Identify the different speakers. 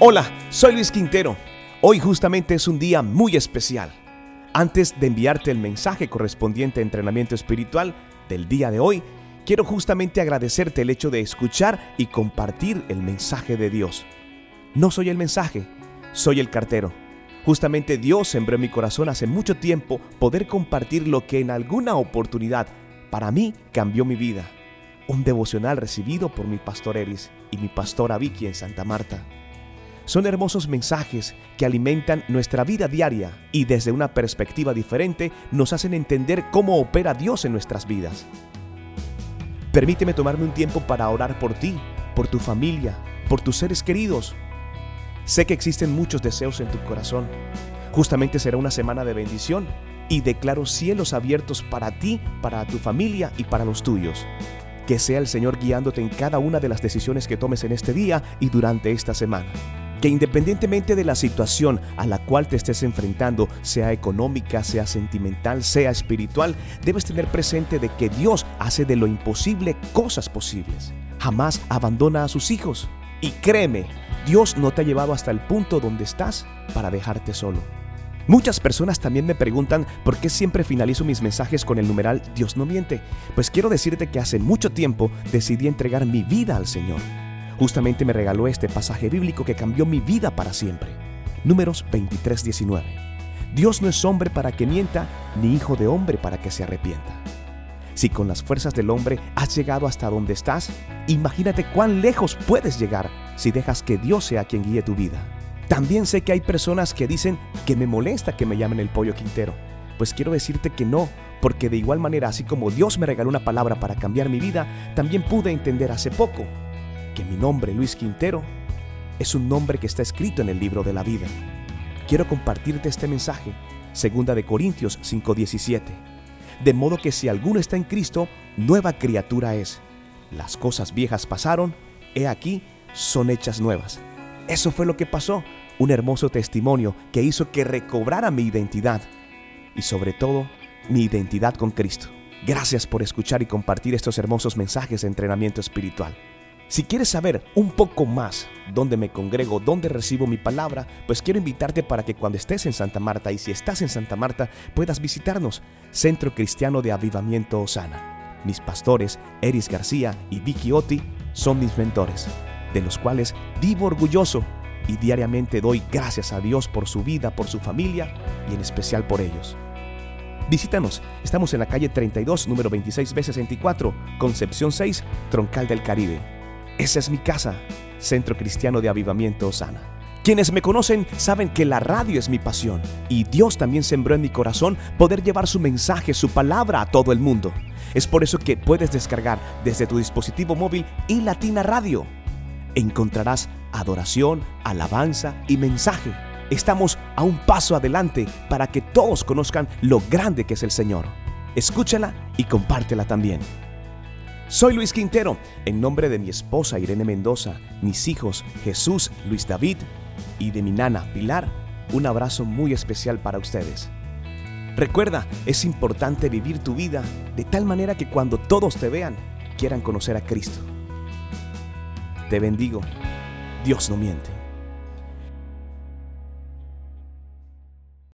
Speaker 1: Hola, soy Luis Quintero. Hoy justamente es un día muy especial. Antes de enviarte el mensaje correspondiente a entrenamiento espiritual del día de hoy, quiero justamente agradecerte el hecho de escuchar y compartir el mensaje de Dios. No soy el mensaje, soy el cartero. Justamente Dios sembró en mi corazón hace mucho tiempo poder compartir lo que en alguna oportunidad para mí cambió mi vida. Un devocional recibido por mi pastor Eris y mi pastora Vicky en Santa Marta. Son hermosos mensajes que alimentan nuestra vida diaria y desde una perspectiva diferente nos hacen entender cómo opera Dios en nuestras vidas. Permíteme tomarme un tiempo para orar por ti, por tu familia, por tus seres queridos. Sé que existen muchos deseos en tu corazón. Justamente será una semana de bendición y declaro cielos abiertos para ti, para tu familia y para los tuyos. Que sea el Señor guiándote en cada una de las decisiones que tomes en este día y durante esta semana que independientemente de la situación a la cual te estés enfrentando, sea económica, sea sentimental, sea espiritual, debes tener presente de que Dios hace de lo imposible cosas posibles. Jamás abandona a sus hijos. Y créeme, Dios no te ha llevado hasta el punto donde estás para dejarte solo. Muchas personas también me preguntan por qué siempre finalizo mis mensajes con el numeral Dios no miente. Pues quiero decirte que hace mucho tiempo decidí entregar mi vida al Señor. Justamente me regaló este pasaje bíblico que cambió mi vida para siempre. Números 23, 19. Dios no es hombre para que mienta, ni hijo de hombre para que se arrepienta. Si con las fuerzas del hombre has llegado hasta donde estás, imagínate cuán lejos puedes llegar si dejas que Dios sea quien guíe tu vida. También sé que hay personas que dicen que me molesta que me llamen el pollo quintero. Pues quiero decirte que no, porque de igual manera, así como Dios me regaló una palabra para cambiar mi vida, también pude entender hace poco que mi nombre, Luis Quintero, es un nombre que está escrito en el libro de la vida. Quiero compartirte este mensaje, segunda de Corintios 5:17. De modo que si alguno está en Cristo, nueva criatura es. Las cosas viejas pasaron, he aquí, son hechas nuevas. Eso fue lo que pasó, un hermoso testimonio que hizo que recobrara mi identidad y sobre todo mi identidad con Cristo. Gracias por escuchar y compartir estos hermosos mensajes de entrenamiento espiritual. Si quieres saber un poco más dónde me congrego, dónde recibo mi palabra, pues quiero invitarte para que cuando estés en Santa Marta y si estás en Santa Marta puedas visitarnos, Centro Cristiano de Avivamiento Osana. Mis pastores, Eris García y Vicky Oti, son mis mentores, de los cuales vivo orgulloso y diariamente doy gracias a Dios por su vida, por su familia y en especial por ellos. Visítanos, estamos en la calle 32, número 26 b 64, Concepción 6, Troncal del Caribe. Esa es mi casa, Centro Cristiano de Avivamiento Osana. Quienes me conocen saben que la radio es mi pasión y Dios también sembró en mi corazón poder llevar su mensaje, su palabra a todo el mundo. Es por eso que puedes descargar desde tu dispositivo móvil y Latina Radio. Encontrarás adoración, alabanza y mensaje. Estamos a un paso adelante para que todos conozcan lo grande que es el Señor. Escúchala y compártela también. Soy Luis Quintero, en nombre de mi esposa Irene Mendoza, mis hijos Jesús, Luis David y de mi nana Pilar, un abrazo muy especial para ustedes. Recuerda, es importante vivir tu vida de tal manera que cuando todos te vean, quieran conocer a Cristo. Te bendigo. Dios no miente.